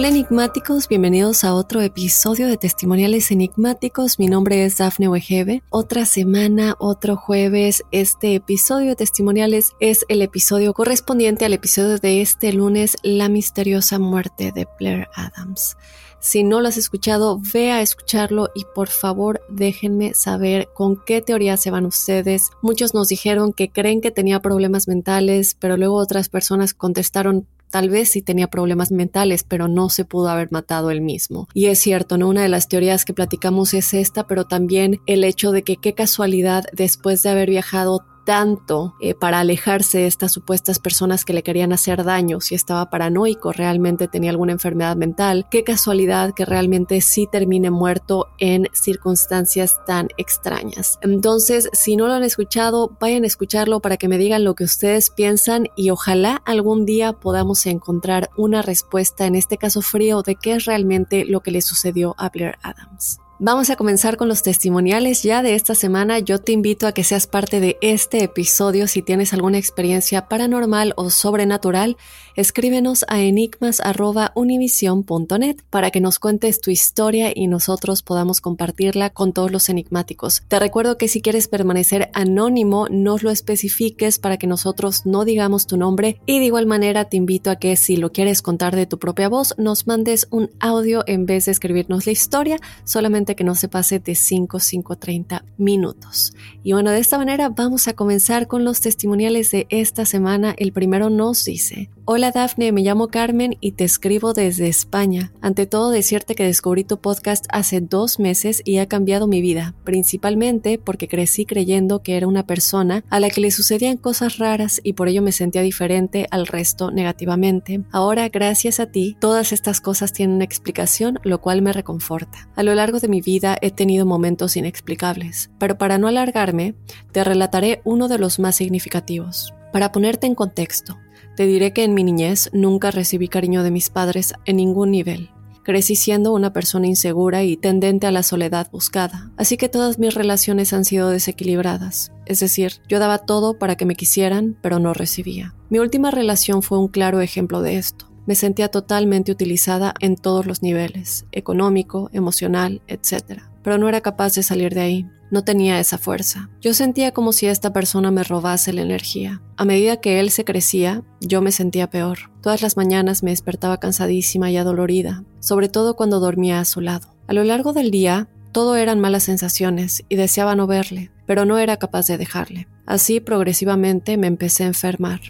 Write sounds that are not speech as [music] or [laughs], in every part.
Hola enigmáticos, bienvenidos a otro episodio de Testimoniales Enigmáticos. Mi nombre es Dafne Wegebe. Otra semana, otro jueves. Este episodio de Testimoniales es el episodio correspondiente al episodio de este lunes, La misteriosa muerte de Blair Adams. Si no lo has escuchado, ve a escucharlo y por favor déjenme saber con qué teoría se van ustedes. Muchos nos dijeron que creen que tenía problemas mentales, pero luego otras personas contestaron Tal vez sí tenía problemas mentales, pero no se pudo haber matado él mismo. Y es cierto, ¿no? Una de las teorías que platicamos es esta, pero también el hecho de que qué casualidad después de haber viajado tanto eh, para alejarse de estas supuestas personas que le querían hacer daño, si estaba paranoico, realmente tenía alguna enfermedad mental, qué casualidad que realmente sí termine muerto en circunstancias tan extrañas. Entonces, si no lo han escuchado, vayan a escucharlo para que me digan lo que ustedes piensan y ojalá algún día podamos encontrar una respuesta en este caso frío de qué es realmente lo que le sucedió a Blair Adams. Vamos a comenzar con los testimoniales ya de esta semana. Yo te invito a que seas parte de este episodio. Si tienes alguna experiencia paranormal o sobrenatural, escríbenos a enigmas.univision.net para que nos cuentes tu historia y nosotros podamos compartirla con todos los enigmáticos. Te recuerdo que si quieres permanecer anónimo, nos lo especifiques para que nosotros no digamos tu nombre y de igual manera te invito a que si lo quieres contar de tu propia voz, nos mandes un audio en vez de escribirnos la historia, solamente que no se pase de 5, 5, 30 minutos. Y bueno, de esta manera vamos a comenzar con los testimoniales de esta semana. El primero nos dice, Hola Dafne, me llamo Carmen y te escribo desde España. Ante todo decirte que descubrí tu podcast hace dos meses y ha cambiado mi vida, principalmente porque crecí creyendo que era una persona a la que le sucedían cosas raras y por ello me sentía diferente al resto negativamente. Ahora, gracias a ti, todas estas cosas tienen una explicación, lo cual me reconforta. A lo largo de mi vida he tenido momentos inexplicables, pero para no alargarme, te relataré uno de los más significativos. Para ponerte en contexto, te diré que en mi niñez nunca recibí cariño de mis padres en ningún nivel. Crecí siendo una persona insegura y tendente a la soledad buscada, así que todas mis relaciones han sido desequilibradas. Es decir, yo daba todo para que me quisieran, pero no recibía. Mi última relación fue un claro ejemplo de esto. Me sentía totalmente utilizada en todos los niveles, económico, emocional, etc. Pero no era capaz de salir de ahí. No tenía esa fuerza. Yo sentía como si esta persona me robase la energía. A medida que él se crecía, yo me sentía peor. Todas las mañanas me despertaba cansadísima y adolorida, sobre todo cuando dormía a su lado. A lo largo del día, todo eran malas sensaciones y deseaba no verle, pero no era capaz de dejarle. Así, progresivamente, me empecé a enfermar.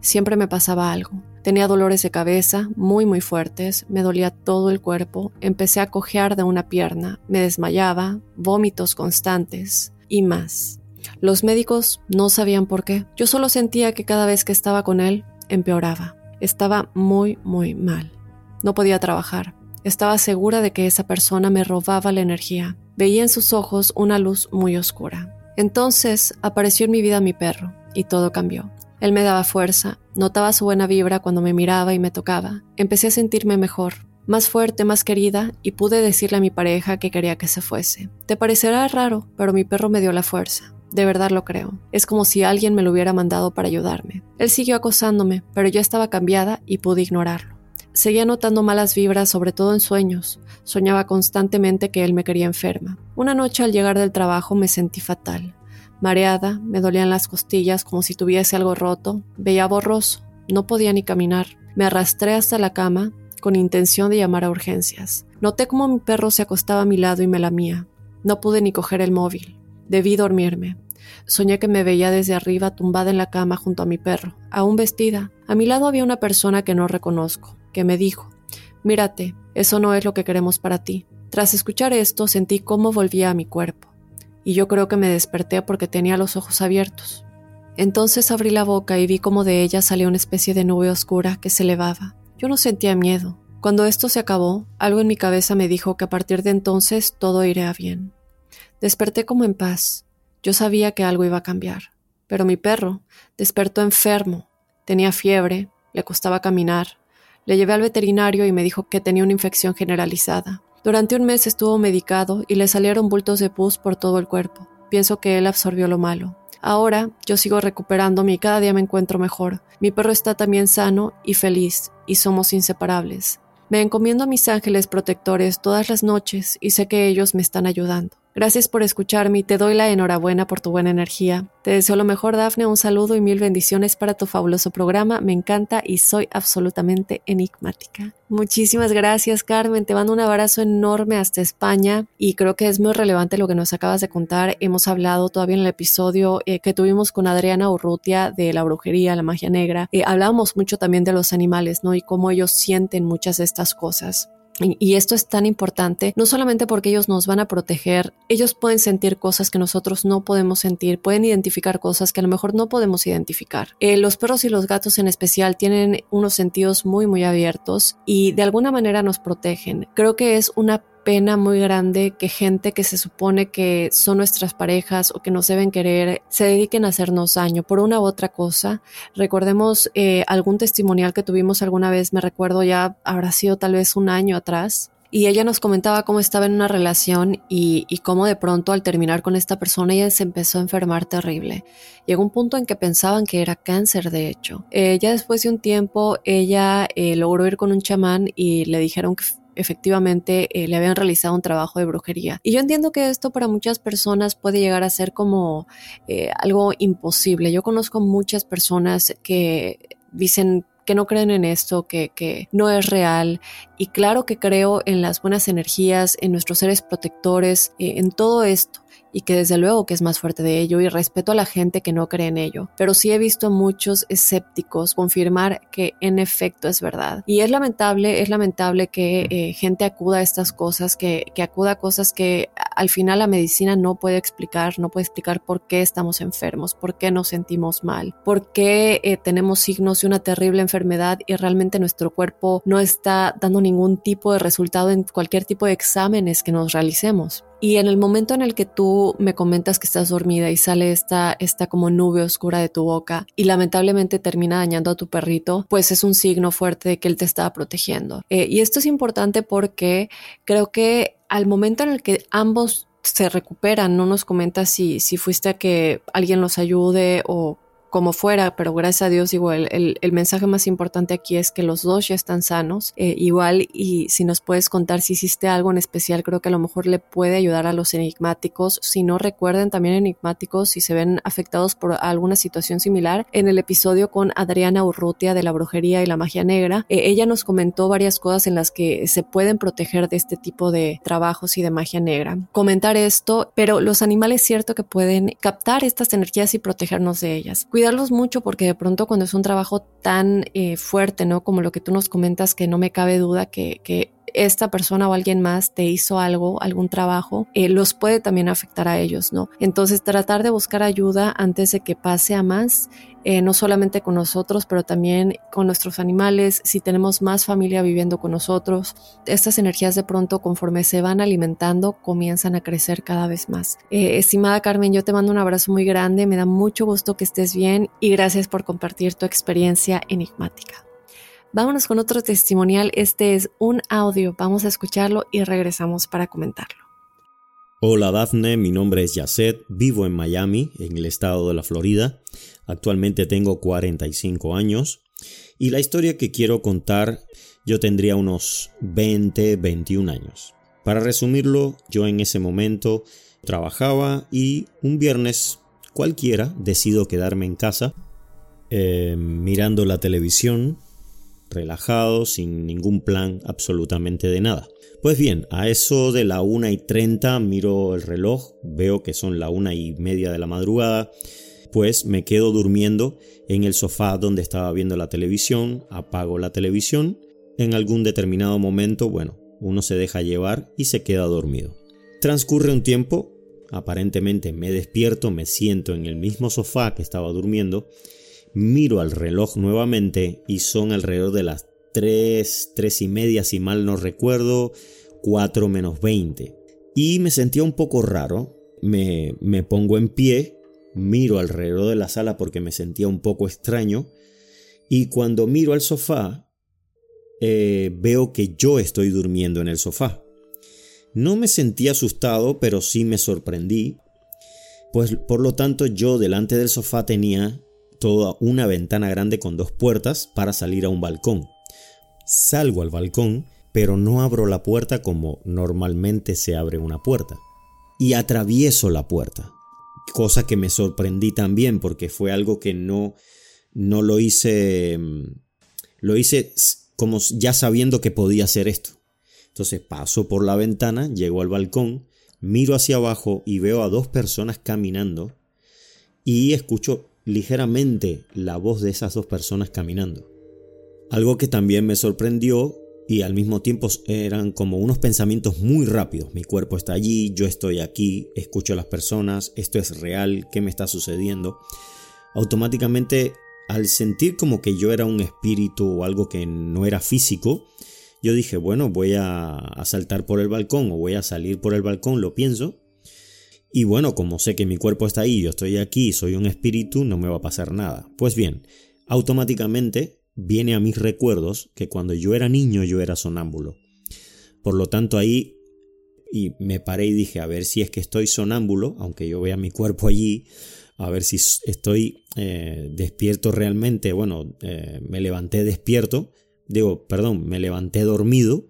Siempre me pasaba algo. Tenía dolores de cabeza muy muy fuertes, me dolía todo el cuerpo, empecé a cojear de una pierna, me desmayaba, vómitos constantes y más. Los médicos no sabían por qué. Yo solo sentía que cada vez que estaba con él empeoraba. Estaba muy muy mal. No podía trabajar. Estaba segura de que esa persona me robaba la energía. Veía en sus ojos una luz muy oscura. Entonces apareció en mi vida mi perro y todo cambió. Él me daba fuerza, notaba su buena vibra cuando me miraba y me tocaba. Empecé a sentirme mejor, más fuerte, más querida, y pude decirle a mi pareja que quería que se fuese. Te parecerá raro, pero mi perro me dio la fuerza. De verdad lo creo. Es como si alguien me lo hubiera mandado para ayudarme. Él siguió acosándome, pero yo estaba cambiada y pude ignorarlo. Seguía notando malas vibras, sobre todo en sueños. Soñaba constantemente que él me quería enferma. Una noche al llegar del trabajo me sentí fatal. Mareada, me dolían las costillas como si tuviese algo roto, veía borroso, no podía ni caminar. Me arrastré hasta la cama con intención de llamar a urgencias. Noté cómo mi perro se acostaba a mi lado y me lamía. No pude ni coger el móvil. Debí dormirme. Soñé que me veía desde arriba tumbada en la cama junto a mi perro, aún vestida. A mi lado había una persona que no reconozco, que me dijo, Mírate, eso no es lo que queremos para ti. Tras escuchar esto sentí cómo volvía a mi cuerpo, y yo creo que me desperté porque tenía los ojos abiertos. Entonces abrí la boca y vi como de ella salía una especie de nube oscura que se elevaba. Yo no sentía miedo. Cuando esto se acabó, algo en mi cabeza me dijo que a partir de entonces todo iría bien. Desperté como en paz, yo sabía que algo iba a cambiar, pero mi perro despertó enfermo, tenía fiebre, le costaba caminar. Le llevé al veterinario y me dijo que tenía una infección generalizada. Durante un mes estuvo medicado y le salieron bultos de pus por todo el cuerpo. Pienso que él absorbió lo malo. Ahora yo sigo recuperándome y cada día me encuentro mejor. Mi perro está también sano y feliz y somos inseparables. Me encomiendo a mis ángeles protectores todas las noches y sé que ellos me están ayudando. Gracias por escucharme y te doy la enhorabuena por tu buena energía. Te deseo lo mejor, Dafne, un saludo y mil bendiciones para tu fabuloso programa. Me encanta y soy absolutamente enigmática. Muchísimas gracias, Carmen. Te mando un abrazo enorme hasta España y creo que es muy relevante lo que nos acabas de contar. Hemos hablado todavía en el episodio eh, que tuvimos con Adriana Urrutia de la brujería, la magia negra. Eh, hablábamos mucho también de los animales, ¿no? Y cómo ellos sienten muchas de estas cosas. Y esto es tan importante, no solamente porque ellos nos van a proteger, ellos pueden sentir cosas que nosotros no podemos sentir, pueden identificar cosas que a lo mejor no podemos identificar. Eh, los perros y los gatos en especial tienen unos sentidos muy, muy abiertos y de alguna manera nos protegen. Creo que es una pena muy grande que gente que se supone que son nuestras parejas o que nos deben querer se dediquen a hacernos daño por una u otra cosa. Recordemos eh, algún testimonial que tuvimos alguna vez, me recuerdo ya habrá sido tal vez un año atrás, y ella nos comentaba cómo estaba en una relación y, cómo de pronto al terminar con esta persona ella se empezó a enfermar terrible. Llegó un punto en que pensaban que era cáncer, de hecho. Eh, ya después de un tiempo ella eh, logró ir con un chamán y le dijeron que efectivamente eh, le habían realizado un trabajo de brujería. Y yo entiendo que esto para muchas personas puede llegar a ser como eh, algo imposible. Yo conozco muchas personas que dicen que no creen en esto, que, que, no es real. Y claro que creo en las buenas energías, en nuestros seres protectores, eh, en todo esto y que desde luego que es más fuerte de ello y respeto a la gente que no cree en ello, pero sí he visto a muchos escépticos confirmar que en efecto es verdad. Y es lamentable, es lamentable que eh, gente acuda a estas cosas, que, que acuda a cosas que al final la medicina no puede explicar, no puede explicar por qué estamos enfermos, por qué nos sentimos mal, por qué eh, tenemos signos de una terrible enfermedad y realmente nuestro cuerpo no está dando ningún tipo de resultado en cualquier tipo de exámenes que nos realicemos. Y en el momento en el que tú me comentas que estás dormida y sale esta, esta como nube oscura de tu boca y lamentablemente termina dañando a tu perrito, pues es un signo fuerte de que él te está protegiendo. Eh, y esto es importante porque creo que al momento en el que ambos se recuperan, no nos comentas si, si fuiste a que alguien los ayude o como fuera, pero gracias a Dios, igual, el, el, mensaje más importante aquí es que los dos ya están sanos. Eh, igual, y si nos puedes contar si hiciste algo en especial, creo que a lo mejor le puede ayudar a los enigmáticos. Si no recuerden, también enigmáticos, si se ven afectados por alguna situación similar, en el episodio con Adriana Urrutia de la brujería y la magia negra, eh, ella nos comentó varias cosas en las que se pueden proteger de este tipo de trabajos y de magia negra. Comentar esto, pero los animales, cierto que pueden captar estas energías y protegernos de ellas cuidarlos mucho porque de pronto cuando es un trabajo tan eh, fuerte, ¿no? Como lo que tú nos comentas, que no me cabe duda que, que esta persona o alguien más te hizo algo, algún trabajo, eh, los puede también afectar a ellos, ¿no? Entonces tratar de buscar ayuda antes de que pase a más, eh, no solamente con nosotros, pero también con nuestros animales, si tenemos más familia viviendo con nosotros, estas energías de pronto conforme se van alimentando comienzan a crecer cada vez más. Eh, estimada Carmen, yo te mando un abrazo muy grande, me da mucho gusto que estés bien y gracias por compartir tu experiencia enigmática. Vámonos con otro testimonial. Este es un audio. Vamos a escucharlo y regresamos para comentarlo. Hola Dafne, mi nombre es Yasset, vivo en Miami, en el estado de la Florida. Actualmente tengo 45 años y la historia que quiero contar yo tendría unos 20, 21 años. Para resumirlo, yo en ese momento trabajaba y un viernes cualquiera decido quedarme en casa eh, mirando la televisión relajado, sin ningún plan absolutamente de nada. Pues bien, a eso de la una y 30 miro el reloj, veo que son la una y media de la madrugada, pues me quedo durmiendo en el sofá donde estaba viendo la televisión, apago la televisión, en algún determinado momento, bueno, uno se deja llevar y se queda dormido. Transcurre un tiempo, aparentemente me despierto, me siento en el mismo sofá que estaba durmiendo, miro al reloj nuevamente y son alrededor de las 3, 3 y media si mal no recuerdo, 4 menos 20. Y me sentía un poco raro, me, me pongo en pie, miro alrededor de la sala porque me sentía un poco extraño y cuando miro al sofá eh, veo que yo estoy durmiendo en el sofá. No me sentí asustado, pero sí me sorprendí, pues por lo tanto yo delante del sofá tenía toda una ventana grande con dos puertas para salir a un balcón. Salgo al balcón, pero no abro la puerta como normalmente se abre una puerta. Y atravieso la puerta. Cosa que me sorprendí también porque fue algo que no, no lo hice... Mm, lo hice como ya sabiendo que podía hacer esto. Entonces paso por la ventana, llego al balcón, miro hacia abajo y veo a dos personas caminando y escucho ligeramente la voz de esas dos personas caminando. Algo que también me sorprendió y al mismo tiempo eran como unos pensamientos muy rápidos. Mi cuerpo está allí, yo estoy aquí, escucho a las personas, esto es real, ¿qué me está sucediendo? Automáticamente al sentir como que yo era un espíritu o algo que no era físico, yo dije, bueno, voy a, saltar por el balcón o voy a salir por el balcón, lo pienso. Y bueno, como sé que mi cuerpo está ahí, yo estoy aquí, soy un espíritu, no me va a pasar nada. Pues bien, automáticamente viene a mis recuerdos que cuando yo era niño yo era sonámbulo. Por lo tanto ahí y me paré y dije, a ver si es que estoy sonámbulo, aunque yo vea mi cuerpo allí, a ver si estoy eh, despierto realmente. Bueno, eh, me levanté despierto, digo, perdón, me levanté dormido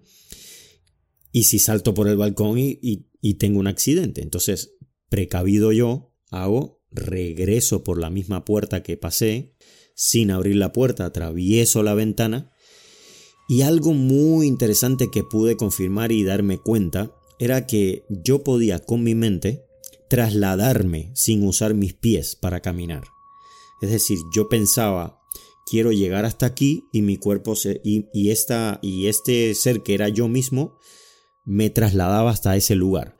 y si salto por el balcón y, y tengo un accidente. Entonces, precavido yo, hago, regreso por la misma puerta que pasé, sin abrir la puerta, atravieso la ventana y algo muy interesante que pude confirmar y darme cuenta era que yo podía con mi mente trasladarme sin usar mis pies para caminar. Es decir, yo pensaba, quiero llegar hasta aquí y mi cuerpo y, y este ser que era yo mismo me trasladaba hasta ese lugar.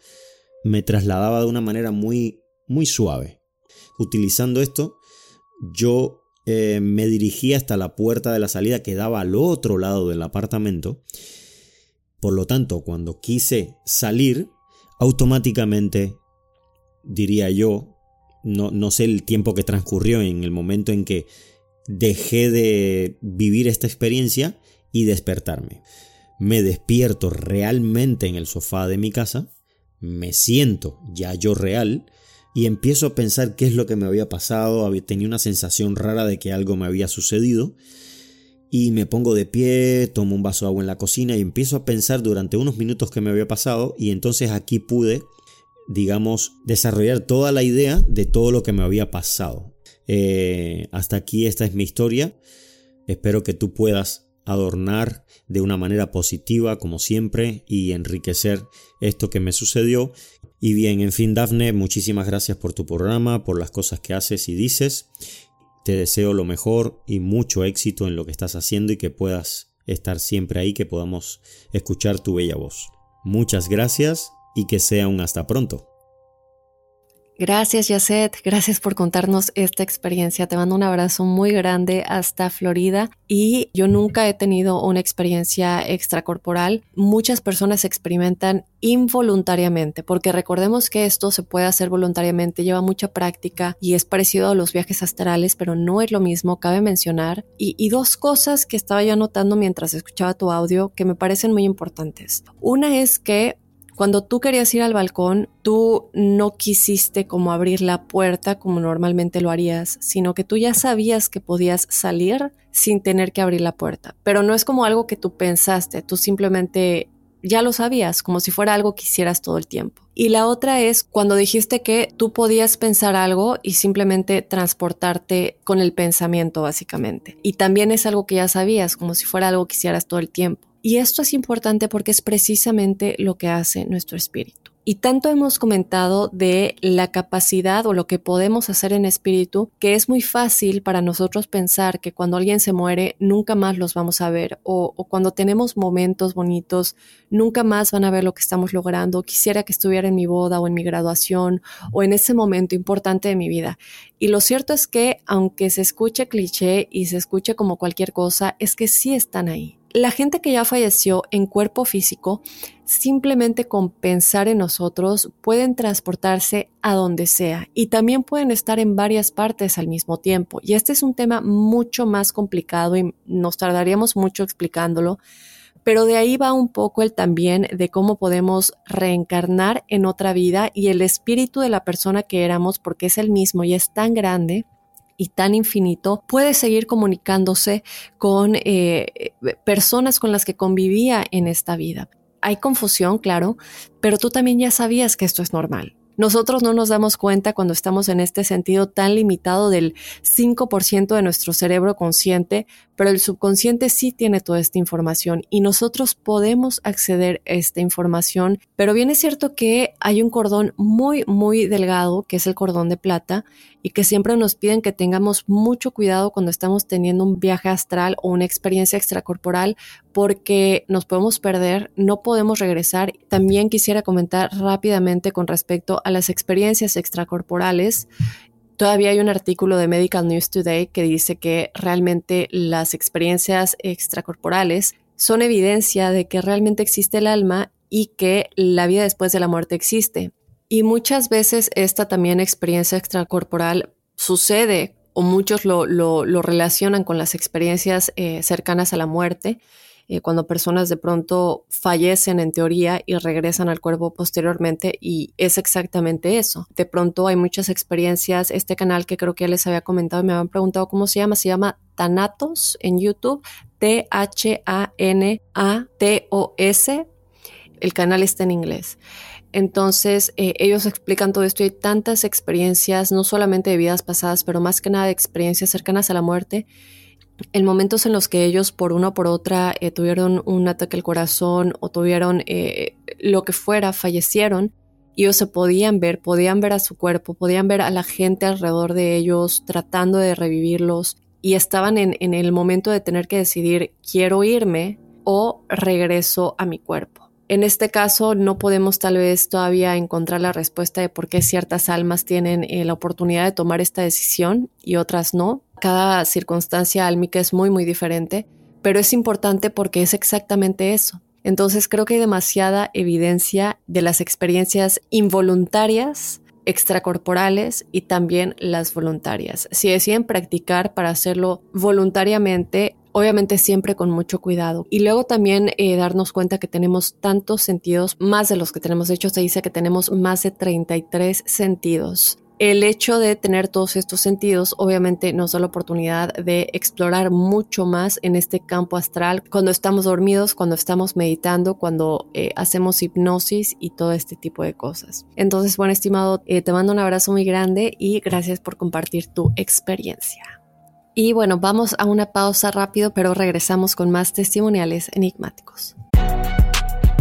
Me trasladaba de una manera muy, muy suave. Utilizando esto, yo eh, me dirigí hasta la puerta de la salida que daba al otro lado del apartamento. Por lo tanto, cuando quise salir, automáticamente diría yo, no, no sé el tiempo que transcurrió en el momento en que dejé de vivir esta experiencia y despertarme. Me despierto realmente en el sofá de mi casa, me siento ya yo real y empiezo a pensar qué es lo que me había pasado, tenía una sensación rara de que algo me había sucedido y me pongo de pie, tomo un vaso de agua en la cocina y empiezo a pensar durante unos minutos qué me había pasado y entonces aquí pude digamos, desarrollar toda la idea de todo lo que me había pasado. Eh, hasta aquí esta es mi historia. Espero que tú puedas adornar de una manera positiva como siempre y enriquecer esto que me sucedió. Y bien, en fin, Dafne, muchísimas gracias por tu programa, por las cosas que haces y dices. Te deseo lo mejor y mucho éxito en lo que estás haciendo y que puedas estar siempre ahí, que podamos escuchar tu bella voz. Muchas gracias y que sea un hasta pronto. Gracias, Yasset. Gracias por contarnos esta experiencia. Te mando un abrazo muy grande hasta Florida. Y yo nunca he tenido una experiencia extracorporal. Muchas personas experimentan involuntariamente, porque recordemos que esto se puede hacer voluntariamente, lleva mucha práctica y es parecido a los viajes astrales, pero no es lo mismo, cabe mencionar. Y, y dos cosas que estaba yo anotando mientras escuchaba tu audio que me parecen muy importantes. Una es que cuando tú querías ir al balcón, tú no quisiste como abrir la puerta como normalmente lo harías, sino que tú ya sabías que podías salir sin tener que abrir la puerta. Pero no es como algo que tú pensaste, tú simplemente ya lo sabías, como si fuera algo que hicieras todo el tiempo. Y la otra es cuando dijiste que tú podías pensar algo y simplemente transportarte con el pensamiento, básicamente. Y también es algo que ya sabías, como si fuera algo que hicieras todo el tiempo. Y esto es importante porque es precisamente lo que hace nuestro espíritu. Y tanto hemos comentado de la capacidad o lo que podemos hacer en espíritu, que es muy fácil para nosotros pensar que cuando alguien se muere nunca más los vamos a ver o, cuando tenemos momentos bonitos nunca más van a ver lo que estamos logrando. Quisiera que estuviera en mi boda o en mi graduación o en ese momento importante de mi vida. Y lo cierto es que aunque se escuche cliché y se escuche como cualquier cosa, es que sí están ahí. La gente que ya falleció en cuerpo físico, simplemente con pensar en nosotros, pueden transportarse a donde sea y también pueden estar en varias partes al mismo tiempo. Y este es un tema mucho más complicado y nos tardaríamos mucho explicándolo, pero de ahí va un poco el también de cómo podemos reencarnar en otra vida y el espíritu de la persona que éramos, porque es el mismo y es tan grande y tan infinito, puede seguir comunicándose con eh, personas con las que convivía en esta vida. Hay confusión, claro, pero tú también ya sabías que esto es normal. Nosotros no nos damos cuenta cuando estamos en este sentido tan limitado del 5% de nuestro cerebro consciente, pero el subconsciente sí tiene toda esta información y nosotros podemos acceder a esta información, pero bien es cierto que hay un cordón muy, muy delgado, que es el cordón de plata, y que siempre nos piden que tengamos mucho cuidado cuando estamos teniendo un viaje astral o una experiencia extracorporal porque nos podemos perder, no podemos regresar. También quisiera comentar rápidamente con respecto a las experiencias extracorporales. Todavía hay un artículo de Medical News Today que dice que realmente las experiencias extracorporales son evidencia de que realmente existe el alma y que la vida después de la muerte existe. Y muchas veces esta también experiencia extracorporal sucede o muchos lo, relacionan con las experiencias eh, cercanas a la muerte, eh, cuando personas de pronto fallecen en teoría y regresan al cuerpo posteriormente y es exactamente eso. De pronto hay muchas experiencias, este canal que creo que ya les había comentado me habían preguntado cómo se llama, se llama Thanatos en YouTube, T-H-A-N-A-T-O-S. El canal está en inglés. Entonces, eh, ellos explican todo esto y hay tantas experiencias, no solamente de vidas pasadas, pero más que nada de experiencias cercanas a la muerte, en momentos en los que ellos por una o por otra eh, tuvieron un ataque al corazón o tuvieron eh, lo que fuera, fallecieron, ellos se podían ver, podían ver a su cuerpo, podían ver a la gente alrededor de ellos tratando de revivirlos y estaban en el momento de tener que decidir, quiero irme o regreso a mi cuerpo. En este caso no podemos tal vez todavía encontrar la respuesta de por qué ciertas almas tienen eh, la oportunidad de tomar esta decisión y otras no. Cada circunstancia álmica es muy muy diferente, pero es importante porque es exactamente eso. Entonces creo que hay demasiada evidencia de las experiencias involuntarias extracorporales y también las voluntarias. Si deciden practicar para hacerlo voluntariamente, obviamente siempre con mucho cuidado. Y luego también eh, darnos cuenta que tenemos tantos sentidos, más de los que tenemos. De hecho, se dice que tenemos más de 33 sentidos. El hecho de tener todos estos sentidos obviamente nos da la oportunidad de explorar mucho más en este campo astral cuando estamos dormidos, cuando estamos meditando, cuando eh, hacemos hipnosis y todo este tipo de cosas. Entonces, bueno, estimado, eh, te mando un abrazo muy grande y gracias por compartir tu experiencia. Y bueno, vamos a una pausa rápido, pero regresamos con más testimoniales enigmáticos.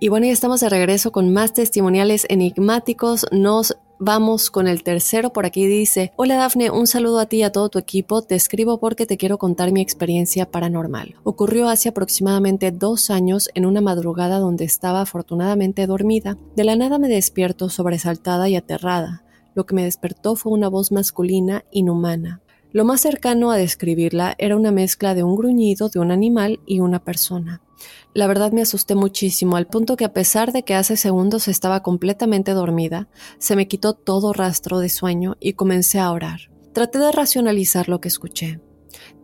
Y bueno, ya estamos de regreso con más testimoniales enigmáticos. Nos Vamos con el tercero, por aquí dice, hola Dafne, un saludo a ti y a todo tu equipo, te escribo porque te quiero contar mi experiencia paranormal. Ocurrió hace aproximadamente dos años en una madrugada donde estaba afortunadamente dormida. De la nada me despierto sobresaltada y aterrada. Lo que me despertó fue una voz masculina inhumana. Lo más cercano a describirla era una mezcla de un gruñido de un animal y una persona. La verdad me asusté muchísimo, al punto que a pesar de que hace segundos estaba completamente dormida, se me quitó todo rastro de sueño y comencé a orar. Traté de racionalizar lo que escuché,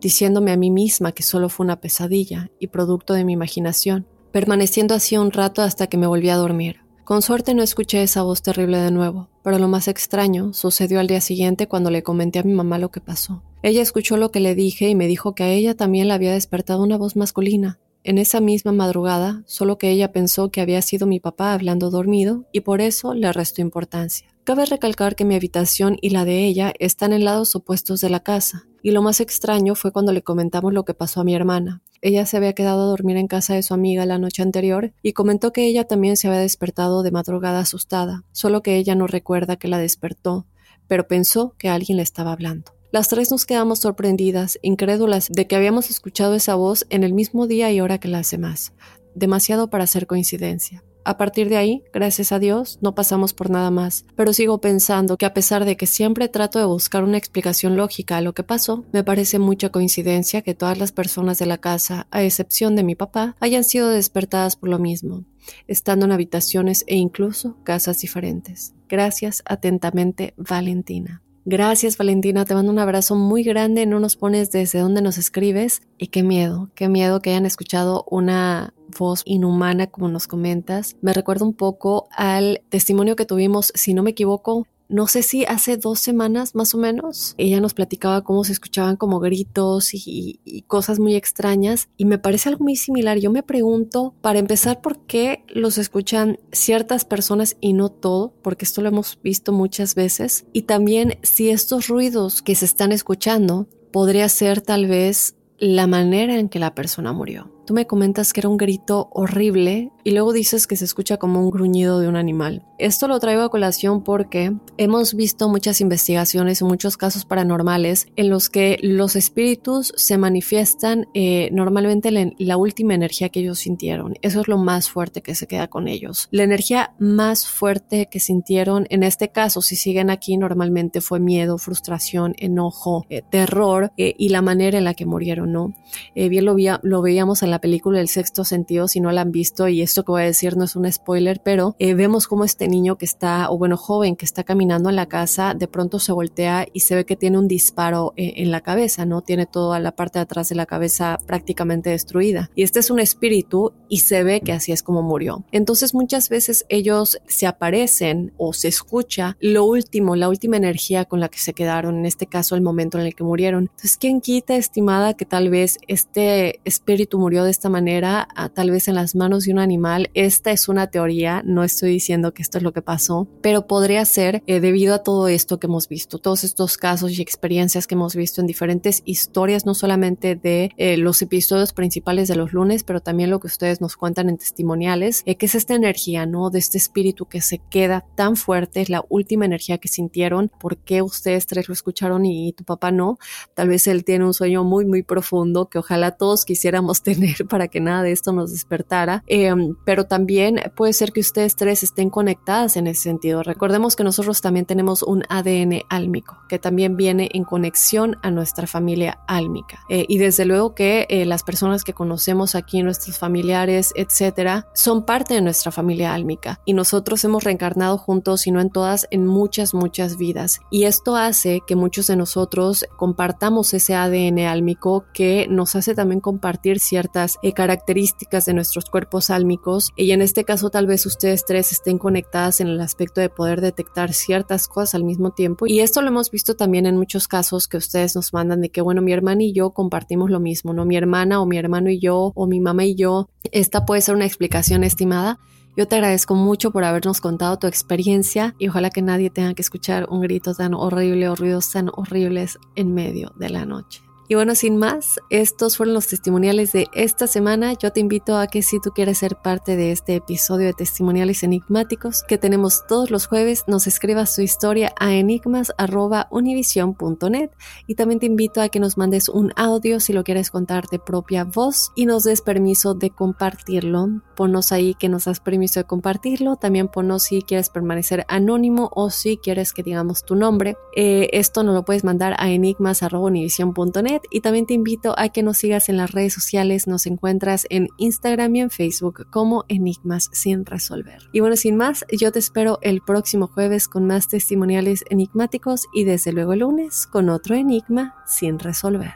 diciéndome a mí misma que solo fue una pesadilla y producto de mi imaginación, permaneciendo así un rato hasta que me volví a dormir. Con suerte no escuché esa voz terrible de nuevo, pero lo más extraño sucedió al día siguiente cuando le comenté a mi mamá lo que pasó. Ella escuchó lo que le dije y me dijo que a ella también le había despertado una voz masculina, en esa misma madrugada, solo que ella pensó que había sido mi papá hablando dormido y por eso le restó importancia. Cabe recalcar que mi habitación y la de ella están en lados opuestos de la casa, y lo más extraño fue cuando le comentamos lo que pasó a mi hermana. Ella se había quedado a dormir en casa de su amiga la noche anterior y comentó que ella también se había despertado de madrugada asustada, solo que ella no recuerda que la despertó, pero pensó que alguien le estaba hablando. Las tres nos quedamos sorprendidas, incrédulas de que habíamos escuchado esa voz en el mismo día y hora que las demás. Demasiado para ser coincidencia. A partir de ahí, gracias a Dios, no pasamos por nada más, pero sigo pensando que a pesar de que siempre trato de buscar una explicación lógica a lo que pasó, me parece mucha coincidencia que todas las personas de la casa, a excepción de mi papá, hayan sido despertadas por lo mismo, estando en habitaciones e incluso casas diferentes. Gracias atentamente, Valentina. Gracias Valentina, te mando un abrazo muy grande, no nos pones desde dónde nos escribes y qué miedo, qué miedo que hayan escuchado una voz inhumana como nos comentas. Me recuerda un poco al testimonio que tuvimos, si no me equivoco, no sé si hace dos semanas más o menos, ella nos platicaba cómo se escuchaban como gritos y, cosas muy extrañas y me parece algo muy similar. Yo me pregunto, para empezar, ¿por qué los escuchan ciertas personas y no todo? Porque esto lo hemos visto muchas veces. Y también si estos ruidos que se están escuchando podría ser tal vez la manera en que la persona murió. Tú me comentas que era un grito horrible y luego dices que se escucha como un gruñido de un animal. Esto lo traigo a colación porque hemos visto muchas investigaciones y muchos casos paranormales en los que los espíritus se manifiestan eh, normalmente en la última energía que ellos sintieron. Eso es lo más fuerte que se queda con ellos. La energía más fuerte que sintieron en este caso, si siguen aquí, normalmente fue miedo, frustración, enojo, eh, terror eh, y la manera en la que murieron, ¿no? bien lo, lo veíamos en la película El sexto sentido, si no la han visto, y esto que voy a decir no es un spoiler, pero eh, vemos como este niño que está, o bueno, joven que está caminando en la casa, de pronto se voltea y se ve que tiene un disparo eh, en la cabeza, ¿no? Tiene toda la parte de atrás de la cabeza prácticamente destruida. Y este es un espíritu y se ve que así es como murió. Entonces muchas veces ellos se aparecen o se escucha lo último, la última energía con la que se quedaron, en este caso el momento en el que murieron. Entonces, ¿quién quita, estimada, que tal vez este espíritu murió de esta manera, tal vez en las manos de un animal. Esta es una teoría, no estoy diciendo que esto es lo que pasó, pero podría ser eh, debido a todo esto que hemos visto, todos estos casos y experiencias que hemos visto en diferentes historias, no solamente de eh, los episodios principales de los lunes, pero también lo que ustedes nos cuentan en testimoniales, eh, que es esta energía, ¿no? De este espíritu que se queda tan fuerte, es la última energía que sintieron, ¿por qué ustedes tres lo escucharon y tu papá no? Tal vez él tiene un sueño muy, muy profundo que ojalá todos quisiéramos [laughs] tener [laughs] para que nada de esto nos despertara, em, pero también puede ser que ustedes tres estén conectadas en ese sentido. Recordemos que nosotros también tenemos un ADN álmico, que también viene en conexión a nuestra familia álmica. Eh, y desde luego que eh, las personas que conocemos aquí, nuestros familiares, etcétera, son parte de nuestra familia álmica y nosotros hemos reencarnado juntos, y no en todas, en muchas, muchas vidas. Y esto hace que muchos de nosotros compartamos ese ADN álmico que nos hace también compartir ciertas eh, características de nuestros cuerpos álmicos y en este caso tal vez ustedes tres estén conectadas en el aspecto de poder detectar ciertas cosas al mismo tiempo y esto lo hemos visto también en muchos casos que ustedes nos mandan de que bueno mi hermana y yo compartimos lo mismo, no mi hermana o mi hermano y yo o mi mamá y yo. Esta puede ser una explicación estimada yo te agradezco mucho por habernos contado tu experiencia y ojalá que nadie tenga que escuchar un grito tan horrible o ruidos tan horribles en medio de la noche. Y bueno, sin más, estos fueron los testimoniales de esta semana. Yo te invito a que si tú quieres ser parte de este episodio de testimoniales enigmáticos que tenemos todos los jueves, nos escribas tu historia a enigmas.univision.net y también te invito a que nos mandes un audio si lo quieres contar de propia voz y nos des permiso de compartirlo. Ponos ahí que nos das permiso de compartirlo. También ponos si quieres permanecer anónimo o si quieres que digamos tu nombre. Eh, esto nos lo puedes mandar a enigmas.univision.net y también te invito a que nos sigas en las redes sociales. Nos encuentras en Instagram y en Facebook como Enigmas sin resolver. Y bueno, sin más, yo te espero el próximo jueves con más testimoniales enigmáticos y desde luego el lunes con otro enigma sin resolver.